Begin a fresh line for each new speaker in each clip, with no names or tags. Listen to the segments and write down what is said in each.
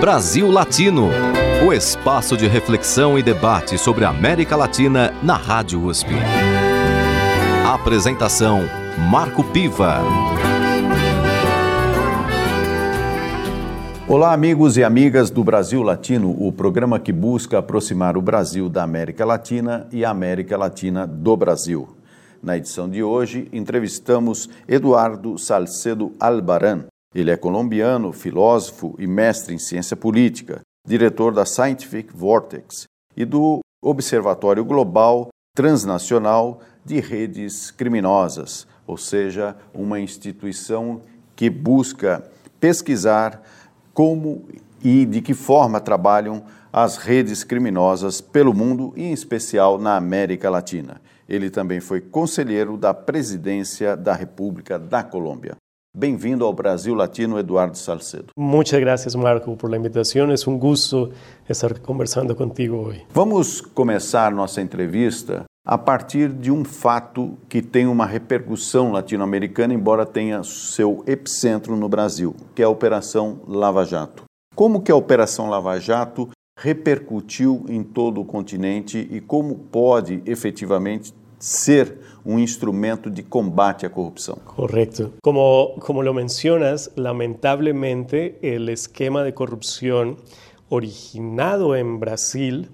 Brasil Latino, o espaço de reflexão e debate sobre a América Latina na Rádio USP. Apresentação: Marco Piva.
Olá, amigos e amigas do Brasil Latino, o programa que busca aproximar o Brasil da América Latina e a América Latina do Brasil. Na edição de hoje, entrevistamos Eduardo Salcedo Albaran. Ele é colombiano, filósofo e mestre em ciência política, diretor da Scientific Vortex e do Observatório Global Transnacional de Redes Criminosas, ou seja, uma instituição que busca pesquisar como e de que forma trabalham as redes criminosas pelo mundo e, em especial, na América Latina. Ele também foi conselheiro da presidência da República da Colômbia. Bem-vindo ao Brasil Latino, Eduardo Salcedo.
Muchas gracias, Marco, por la invitación. Es un gusto estar conversando contigo hoy.
Vamos começar nossa entrevista a partir de um fato que tem uma repercussão latino-americana, embora tenha seu epicentro no Brasil, que é a Operação Lava Jato. Como que a Operação Lava Jato repercutiu em todo o continente e como pode efetivamente ser um instrumento de combate à corrupção.
Correcto. Como, como lo mencionas, lamentablemente el esquema de corrupción originado en Brasil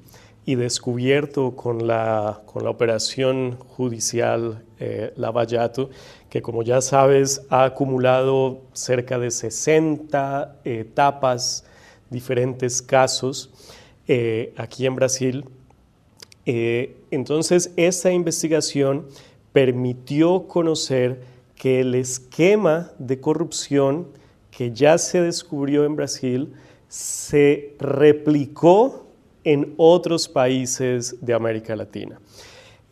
y descubierto con la, con la operación judicial eh, Lavallato, que como ya sabes ha acumulado cerca de 60 etapas, diferentes casos eh, aquí en Brasil. Eh, entonces, esa investigación permitió conocer que el esquema de corrupción que ya se descubrió en Brasil se replicó en otros países de América Latina.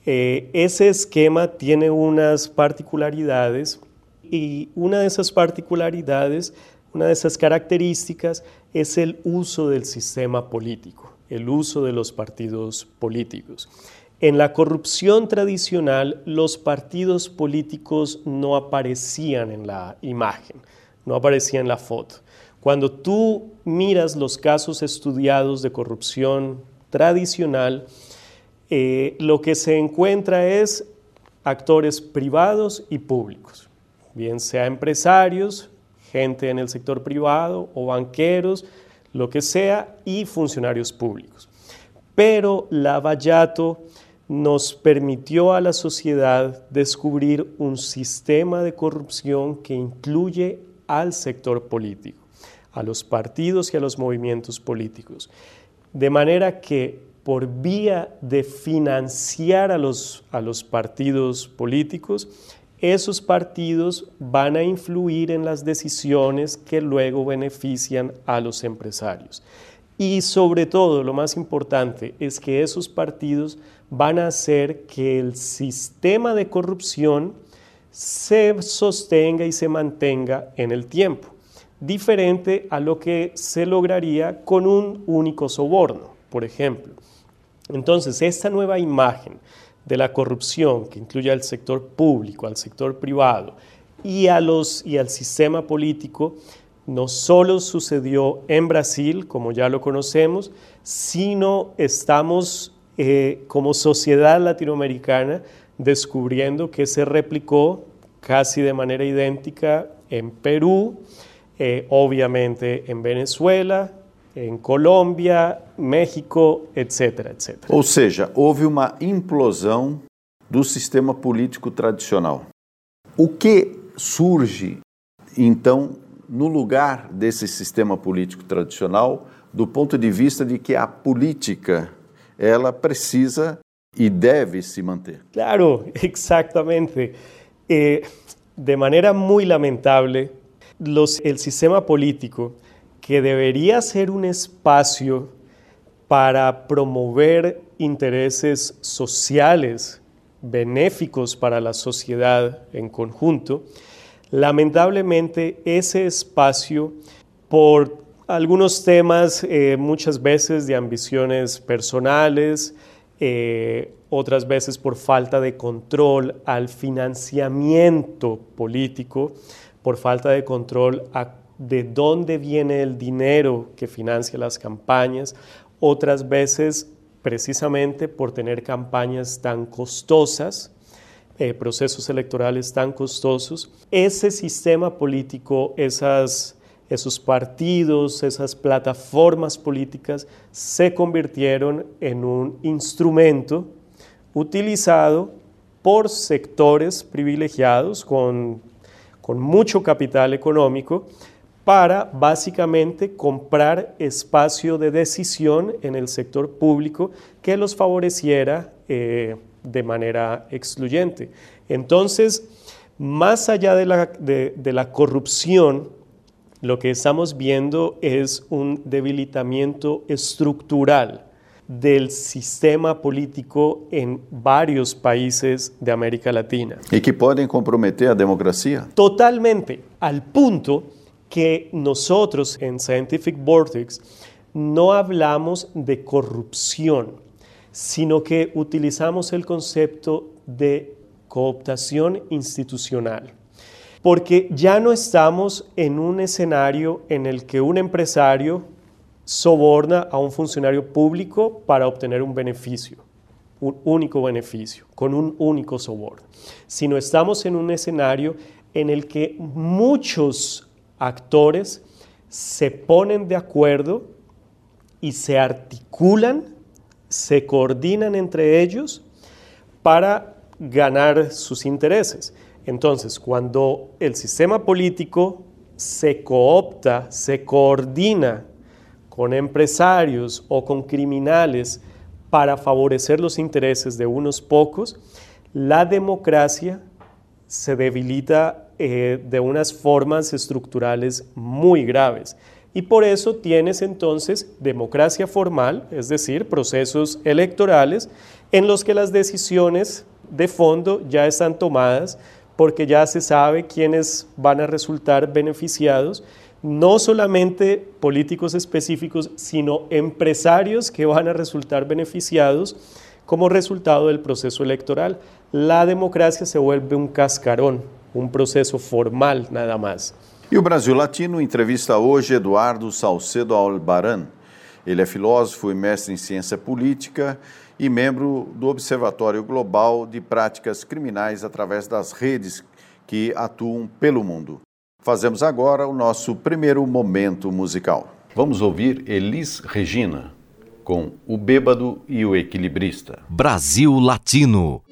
Eh, ese esquema tiene unas particularidades y una de esas particularidades, una de esas características es el uso del sistema político, el uso de los partidos políticos. En la corrupción tradicional, los partidos políticos no aparecían en la imagen, no aparecían en la foto. Cuando tú miras los casos estudiados de corrupción tradicional, eh, lo que se encuentra es actores privados y públicos, bien sea empresarios, gente en el sector privado o banqueros, lo que sea, y funcionarios públicos. Pero Lavallato nos permitió a la sociedad descubrir un sistema de corrupción que incluye al sector político, a los partidos y a los movimientos políticos. De manera que por vía de financiar a los, a los partidos políticos, esos partidos van a influir en las decisiones que luego benefician a los empresarios. Y sobre todo, lo más importante es que esos partidos van a hacer que el sistema de corrupción se sostenga y se mantenga en el tiempo, diferente a lo que se lograría con un único soborno, por ejemplo. Entonces, esta nueva imagen de la corrupción que incluye al sector público, al sector privado y, a los, y al sistema político, no solo sucedió en Brasil, como ya lo conocemos, sino estamos eh, como sociedad latinoamericana descubriendo que se replicó casi de manera idéntica en Perú, eh, obviamente en Venezuela, em Colômbia, México, etc, etc.
Ou seja, houve uma implosão do sistema político tradicional. O que surge, então, no lugar desse sistema político tradicional, do ponto de vista de que a política ela precisa e deve se manter?
Claro, exatamente. Eh, de maneira muito lamentável, el sistema político que debería ser un espacio para promover intereses sociales benéficos para la sociedad en conjunto, lamentablemente ese espacio, por algunos temas eh, muchas veces de ambiciones personales, eh, otras veces por falta de control al financiamiento político, por falta de control a de dónde viene el dinero que financia las campañas, otras veces precisamente por tener campañas tan costosas, eh, procesos electorales tan costosos. Ese sistema político, esos partidos, esas plataformas políticas se convirtieron en un instrumento utilizado por sectores privilegiados con, con mucho capital económico para básicamente comprar espacio de decisión en el sector público que los favoreciera eh, de manera excluyente. Entonces, más allá de la, de la corrupción, lo que estamos viendo es un debilitamiento estructural del sistema político en varios países de América Latina.
¿Y que pueden comprometer a democracia?
Totalmente, al punto que nosotros en Scientific Vortex no hablamos de corrupción, sino que utilizamos el concepto de cooptación institucional. Porque ya no estamos en un escenario en el que un empresario soborna a un funcionario público para obtener un beneficio, un único beneficio, con un único soborno, sino estamos en un escenario en el que muchos actores se ponen de acuerdo y se articulan, se coordinan entre ellos para ganar sus intereses. Entonces, cuando el sistema político se coopta, se coordina con empresarios o con criminales para favorecer los intereses de unos pocos, la democracia se debilita eh, de unas formas estructurales muy graves. Y por eso tienes entonces democracia formal, es decir, procesos electorales en los que las decisiones de fondo ya están tomadas porque ya se sabe quiénes van a resultar beneficiados, no solamente políticos específicos, sino empresarios que van a resultar beneficiados como resultado del proceso electoral. La democracia se vuelve un cascarón um processo formal nada mais.
E o Brasil Latino entrevista hoje Eduardo Salcedo Albaran. Ele é filósofo e mestre em ciência política e membro do Observatório Global de Práticas Criminais através das redes que atuam pelo mundo. Fazemos agora o nosso primeiro momento musical. Vamos ouvir Elis Regina com O Bêbado e o Equilibrista.
Brasil Latino.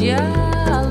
Yeah.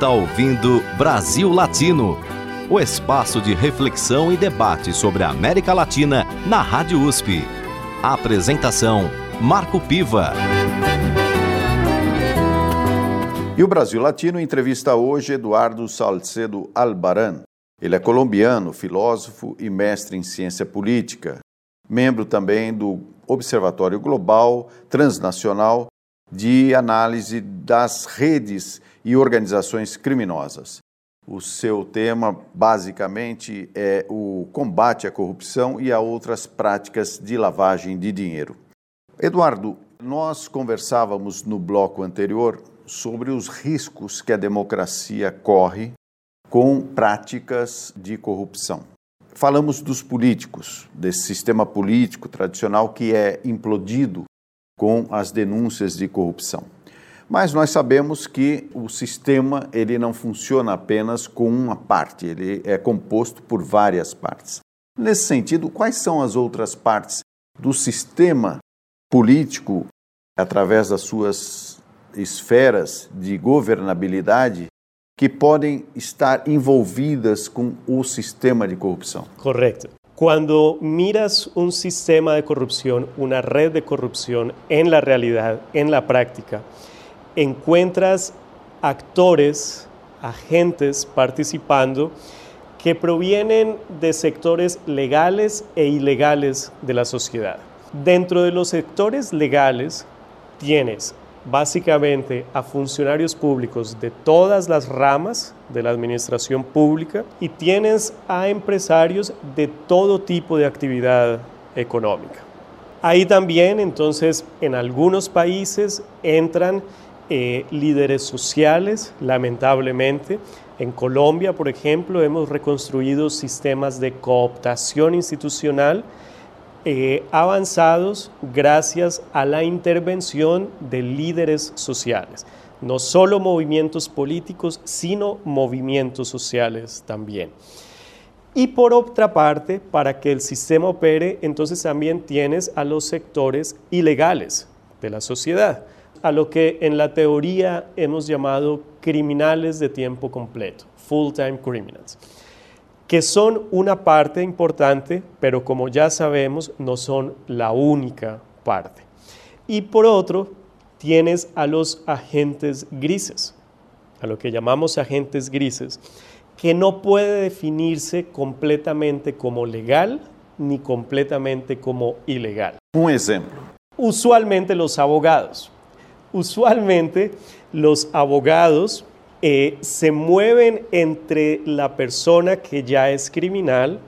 Está ouvindo Brasil Latino, o espaço de reflexão e debate sobre a América Latina na Rádio USP. A apresentação: Marco Piva.
E o Brasil Latino entrevista hoje Eduardo Salcedo Albaran. Ele é colombiano, filósofo e mestre em ciência política, membro também do Observatório Global Transnacional de Análise das Redes e organizações criminosas. O seu tema, basicamente, é o combate à corrupção e a outras práticas de lavagem de dinheiro. Eduardo, nós conversávamos no bloco anterior sobre os riscos que a democracia corre com práticas de corrupção. Falamos dos políticos, desse sistema político tradicional que é implodido com as denúncias de corrupção. Mas nós sabemos que o sistema ele não funciona apenas com uma parte, ele é composto por várias partes. Nesse sentido, quais são as outras partes do sistema político, através das suas esferas de governabilidade, que podem estar envolvidas com o sistema de corrupção?
Correto. Quando miras um sistema de corrupção, uma rede de corrupção, em la realidade, em la prática, encuentras actores, agentes participando que provienen de sectores legales e ilegales de la sociedad. Dentro de los sectores legales tienes básicamente a funcionarios públicos de todas las ramas de la administración pública y tienes a empresarios de todo tipo de actividad económica. Ahí también entonces en algunos países entran eh, líderes sociales, lamentablemente. En Colombia, por ejemplo, hemos reconstruido sistemas de cooptación institucional eh, avanzados gracias a la intervención de líderes sociales. No solo movimientos políticos, sino movimientos sociales también. Y por otra parte, para que el sistema opere, entonces también tienes a los sectores ilegales de la sociedad a lo que en la teoría hemos llamado criminales de tiempo completo, full-time criminals, que son una parte importante, pero como ya sabemos, no son la única parte. Y por otro, tienes a los agentes grises, a lo que llamamos agentes grises, que no puede definirse completamente como legal ni completamente como ilegal.
Un ejemplo.
Usualmente los abogados. Usualmente los abogados eh, se mueven entre la persona que ya es criminal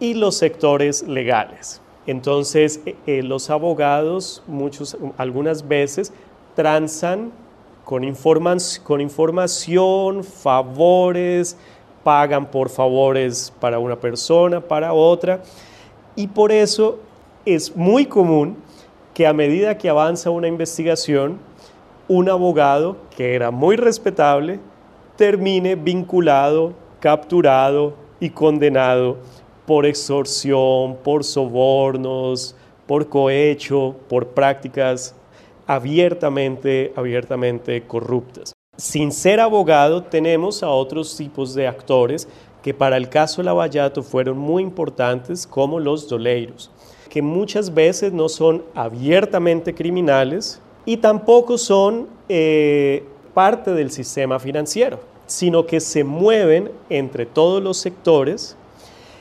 y los sectores legales. Entonces, eh, eh, los abogados muchos, algunas veces transan con, con información, favores, pagan por favores para una persona, para otra, y por eso es muy común que a medida que avanza una investigación, un abogado que era muy respetable termine vinculado, capturado y condenado por extorsión, por sobornos, por cohecho, por prácticas abiertamente, abiertamente corruptas. Sin ser abogado, tenemos a otros tipos de actores que para el caso Lavallato fueron muy importantes, como los doleiros, que muchas veces no son abiertamente criminales y tampoco son eh, parte del sistema financiero, sino que se mueven entre todos los sectores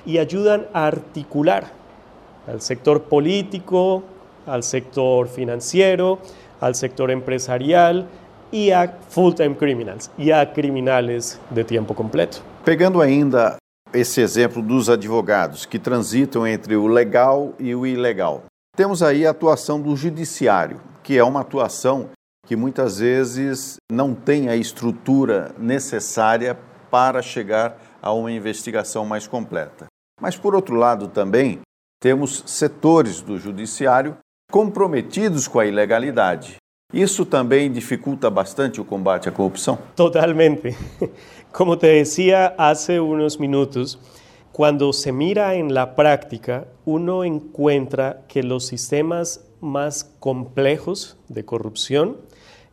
y ayudan a articular al sector político, al sector financiero, al sector empresarial e a full-time criminals, e a criminales de tempo completo.
Pegando ainda esse exemplo dos advogados que transitam entre o legal e o ilegal, temos aí a atuação do judiciário, que é uma atuação que muitas vezes não tem a estrutura necessária para chegar a uma investigação mais completa. Mas, por outro lado, também temos setores do judiciário comprometidos com a ilegalidade. Isso também dificulta bastante o combate à corrupção?
Totalmente. Como te decía hace unos minutos, cuando se mira en la práctica, uno encuentra que los sistemas más complejos de corrupción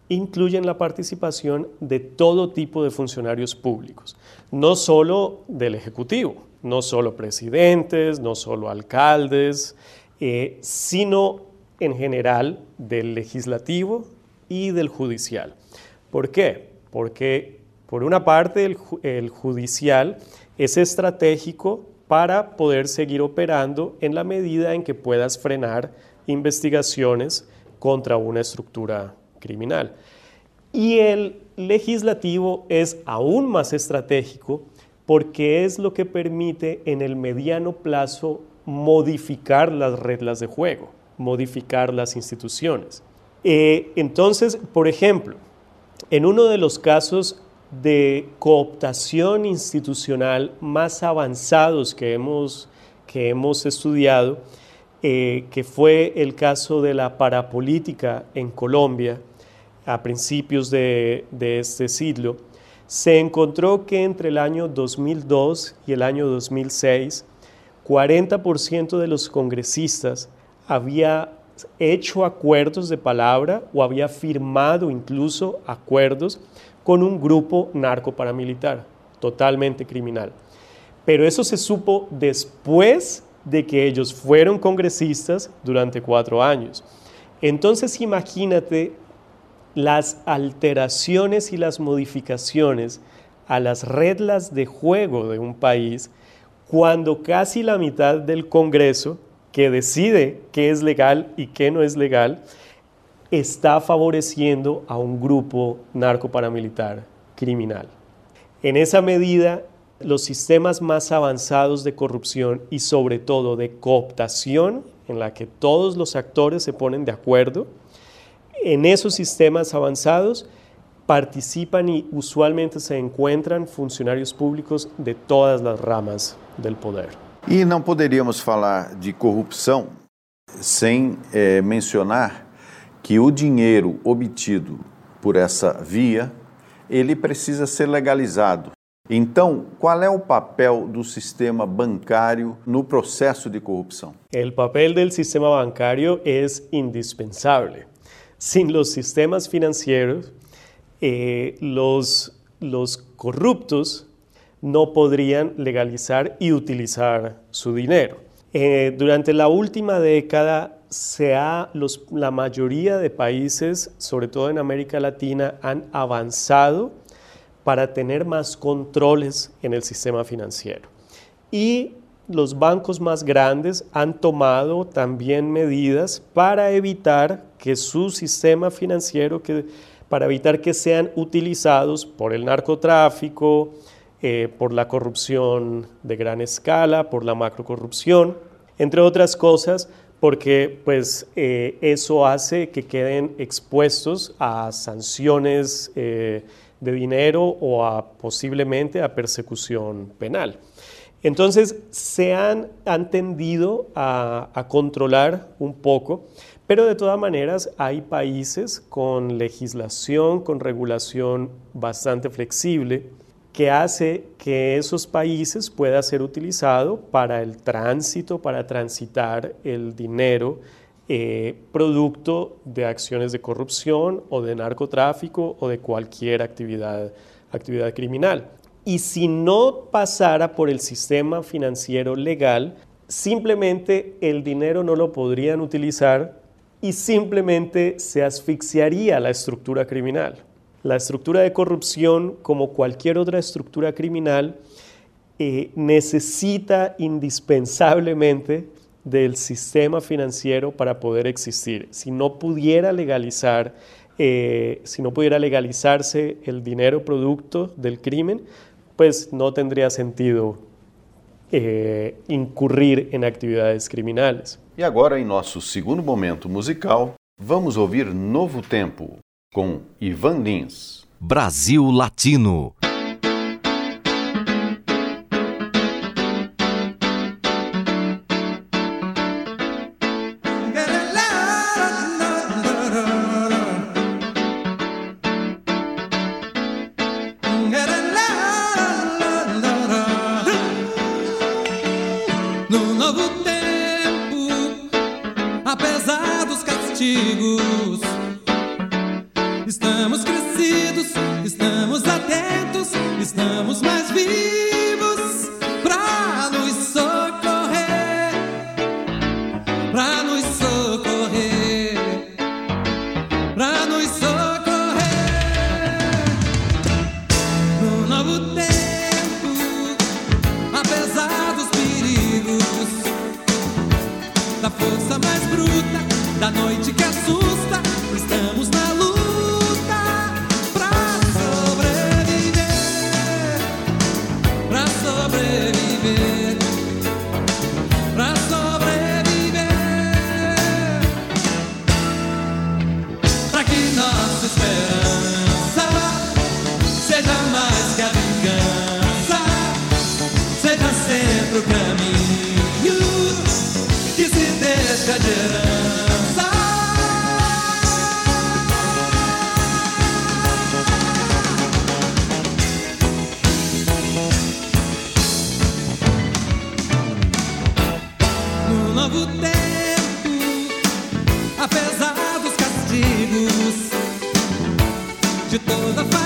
incluyen la participación de todo tipo de funcionarios públicos, no solo del Ejecutivo, no solo presidentes, no solo alcaldes, eh, sino en general del legislativo y del judicial. ¿Por qué? Porque por una parte el, el judicial es estratégico para poder seguir operando en la medida en que puedas frenar investigaciones contra una estructura criminal. Y el legislativo es aún más estratégico porque es lo que permite en el mediano plazo modificar las reglas de juego, modificar las instituciones. Eh, entonces, por ejemplo, en uno de los casos de cooptación institucional más avanzados que hemos, que hemos estudiado, eh, que fue el caso de la parapolítica en Colombia a principios de, de este siglo, se encontró que entre el año 2002 y el año 2006, 40% de los congresistas había hecho acuerdos de palabra o había firmado incluso acuerdos con un grupo narco-paramilitar, totalmente criminal. Pero eso se supo después de que ellos fueron congresistas durante cuatro años. Entonces imagínate las alteraciones y las modificaciones a las reglas de juego de un país cuando casi la mitad del Congreso que decide qué es legal y qué no es legal está favoreciendo a un grupo narcoparamilitar criminal. En esa medida, los sistemas más avanzados de corrupción y sobre todo de cooptación, en la que todos los actores se ponen de acuerdo, en esos sistemas avanzados participan y usualmente se encuentran funcionarios públicos de todas las ramas del poder.
E não poderíamos falar de corrupção sem é, mencionar que o dinheiro obtido por essa via ele precisa ser legalizado. Então, qual é o papel do sistema bancário no processo de corrupção?
O papel do sistema bancário é indispensável. Sin los sistemas financieros, eh, los, corruptos no podrían legalizar y utilizar su dinero. Eh, durante la última década, se ha, la mayoría de países, sobre todo en América Latina, han avanzado para tener más controles en el sistema financiero. Y los bancos más grandes han tomado también medidas para evitar que su sistema financiero, que, para evitar que sean utilizados por el narcotráfico, eh, por la corrupción de gran escala, por la macrocorrupción, entre otras cosas, porque pues, eh, eso hace que queden expuestos a sanciones eh, de dinero o a, posiblemente a persecución penal. Entonces se han, tendido a, controlar un poco, pero de todas maneras hay países con legislación, con regulación bastante flexible, que hace que esos países puedan ser utilizados para el tránsito, para transitar el dinero eh, producto de acciones de corrupción o de narcotráfico o de cualquier actividad, actividad criminal. Y si no pasara por el sistema financiero legal, simplemente el dinero no lo podrían utilizar y simplemente se asfixiaría la estructura criminal. La estructura de corrupción, como cualquier otra estructura criminal, eh, necesita indispensablemente del sistema financiero para poder existir. Si no pudiera legalizar, eh, si no pudiera legalizarse el dinero producto del crimen, pues no tendría sentido eh, incurrir en actividades criminales.
E agora, em nosso segundo momento musical, vamos ouvir Novo Tempo com Ivan Lins.
Brasil Latino. pra não novo tempo, apesar dos castigos de toda a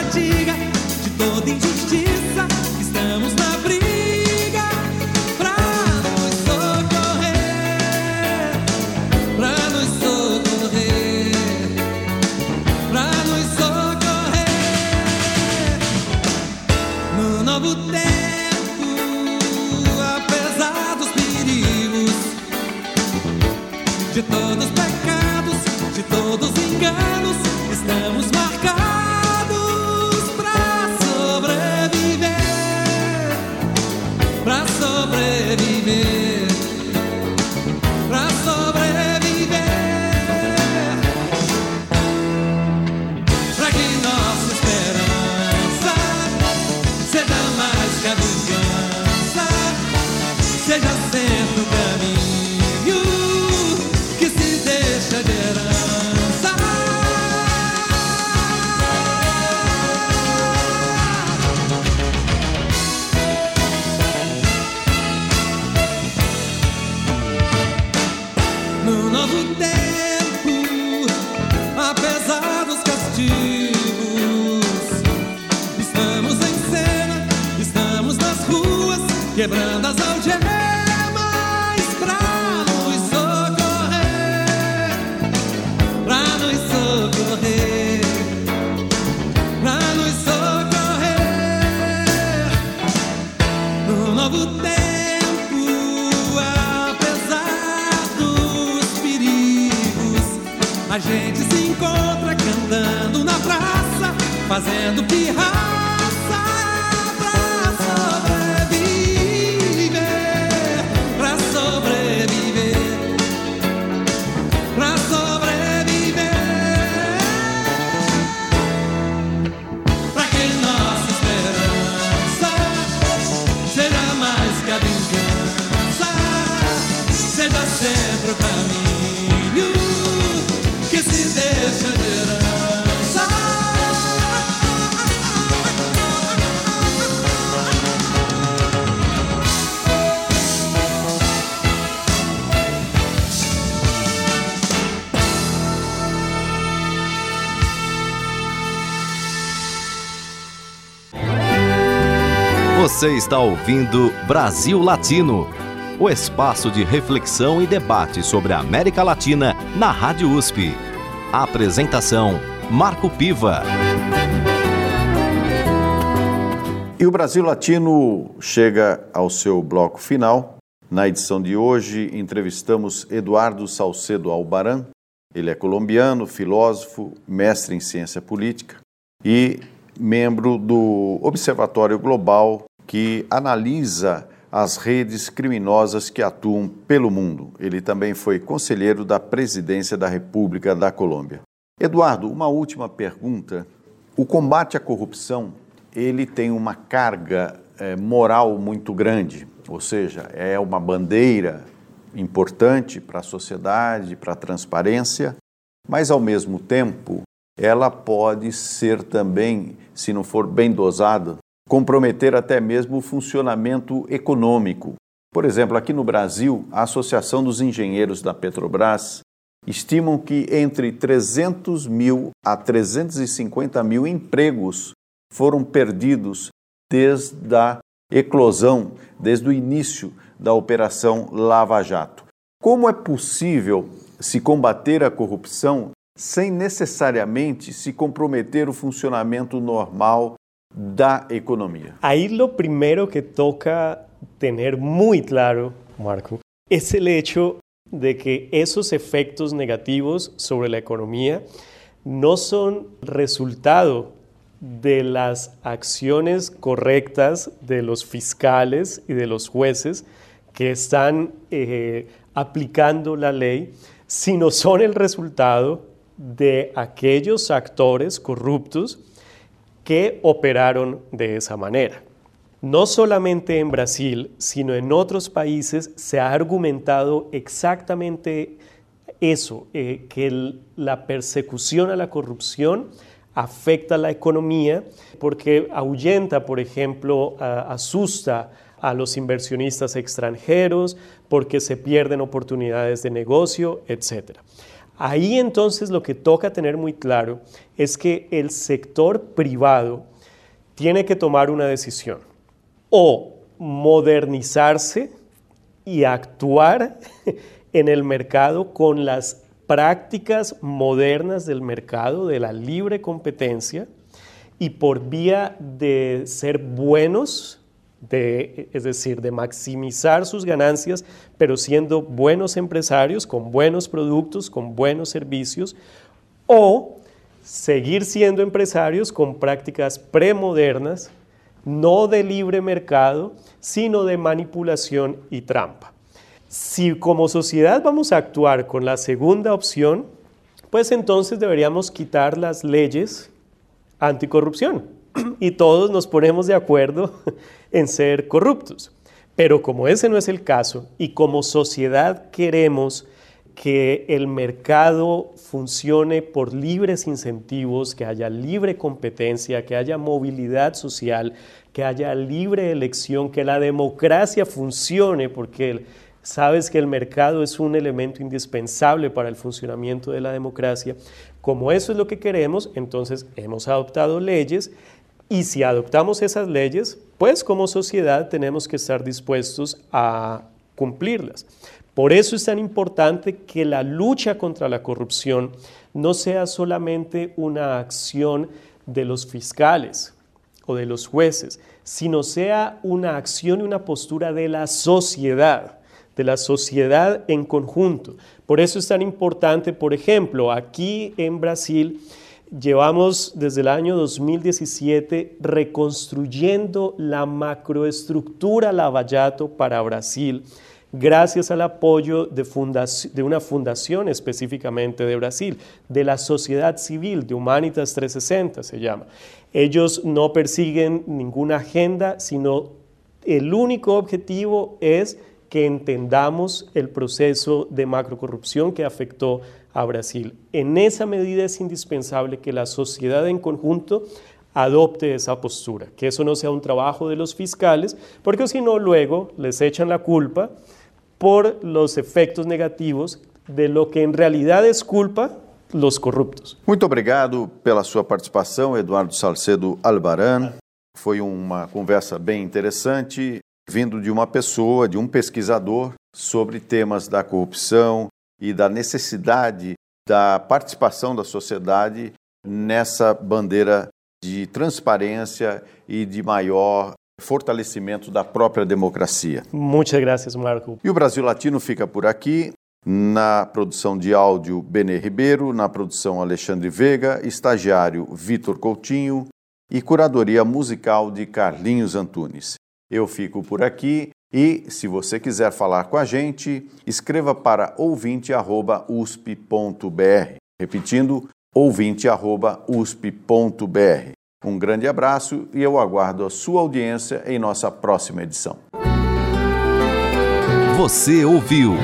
está ouvindo Brasil Latino, o espaço de reflexão e debate sobre a América Latina na Rádio USP. A apresentação Marco Piva.
E o Brasil Latino chega ao seu bloco final. Na edição de hoje, entrevistamos Eduardo Salcedo Albaran. Ele é colombiano, filósofo, mestre em ciência política e membro do Observatório Global que analisa as redes criminosas que atuam pelo mundo. Ele também foi conselheiro da Presidência da República da Colômbia. Eduardo, uma última pergunta. O combate à corrupção, ele tem uma carga é, moral muito grande, ou seja, é uma bandeira importante para a sociedade, para a transparência, mas ao mesmo tempo ela pode ser também, se não for bem dosada, comprometer até mesmo o funcionamento econômico. Por exemplo, aqui no Brasil, a Associação dos Engenheiros da Petrobras estimam que entre 300 mil a 350 mil empregos foram perdidos desde a eclosão, desde o início da Operação Lava Jato. Como é possível se combater a corrupção sem necesariamente se comprometer o funcionamento normal da economía.
Ahí lo primero que toca tener muy claro, Marco, es el hecho de que esos efectos negativos sobre la economía no son resultado de las acciones correctas de los fiscales y de los jueces que están eh, aplicando la ley, sino son el resultado de aquellos actores corruptos que operaron de esa manera. No solamente en Brasil, sino en otros países se ha argumentado exactamente eso, eh, que la persecución a la corrupción afecta a la economía porque ahuyenta, por ejemplo, asusta a los inversionistas extranjeros, porque se pierden oportunidades de negocio, etc. Ahí entonces lo que toca tener muy claro es que el sector privado tiene que tomar una decisión. O modernizarse y actuar en el mercado con las prácticas modernas del mercado, de la libre competencia, y por vía de ser buenos es decir, de maximizar sus ganancias, pero siendo buenos empresarios, con buenos productos, con buenos servicios, o seguir siendo empresarios con prácticas premodernas, no de libre mercado, sino de manipulación y trampa. Si como sociedad vamos a actuar con la segunda opción, pues entonces deberíamos quitar las leyes anticorrupción y todos nos ponemos de acuerdo en ser corruptos. Pero como ese no es el caso y como sociedad queremos que el mercado funcione por libres incentivos, que haya libre competencia, que haya movilidad social, que haya libre elección, que la democracia funcione, porque sabes que el mercado es un elemento indispensable para el funcionamiento de la democracia. Como eso es lo que queremos, entonces hemos adoptado leyes y si adoptamos esas leyes, pues como sociedad tenemos que estar dispuestos a cumplirlas. Por eso es tan importante que la lucha contra la corrupción no sea solamente una acción de los fiscales o de los jueces, sino sea una acción y una postura de la sociedad, de la sociedad en conjunto. Por eso es tan importante, por ejemplo, aquí en Brasil, Llevamos desde el año 2017 reconstruyendo la macroestructura Lavallato para Brasil, gracias al apoyo de, una fundación específicamente de Brasil, de la sociedad civil, de Humanitas 360 se llama. Ellos no persiguen ninguna agenda, sino el único objetivo es que entendamos el proceso de macrocorrupción que afectó a Brasil. En esa medida es indispensable que la sociedad en conjunto adopte esa postura, que eso no sea un trabajo de los fiscales, porque si no luego les echan la culpa por los efectos negativos de lo que en realidad es culpa los corruptos.
Muito obrigado pela sua participação, Eduardo Salcedo Albaran, Foi uma conversa bem interessante, vindo de uma pessoa, de um pesquisador, sobre temas da corrupção e da necessidade da participação da sociedade nessa bandeira de transparência e de maior fortalecimento da própria democracia.
Muchas gracias, Marco.
E o Brasil Latino fica por aqui. Na produção de áudio, Benê Ribeiro. Na produção, Alexandre Veiga. Estagiário, Vitor Coutinho. E curadoria musical de Carlinhos Antunes. Eu fico por aqui e, se você quiser falar com a gente, escreva para ouvinte.usp.br. Repetindo, ouvinte.usp.br. Um grande abraço e eu aguardo a sua audiência em nossa próxima edição.
Você ouviu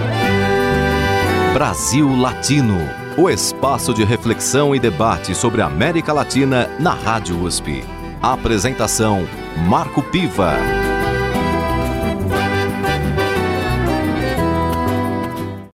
Brasil Latino, o espaço de reflexão e debate sobre a América Latina na Rádio USP. Apresentação Marco Piva.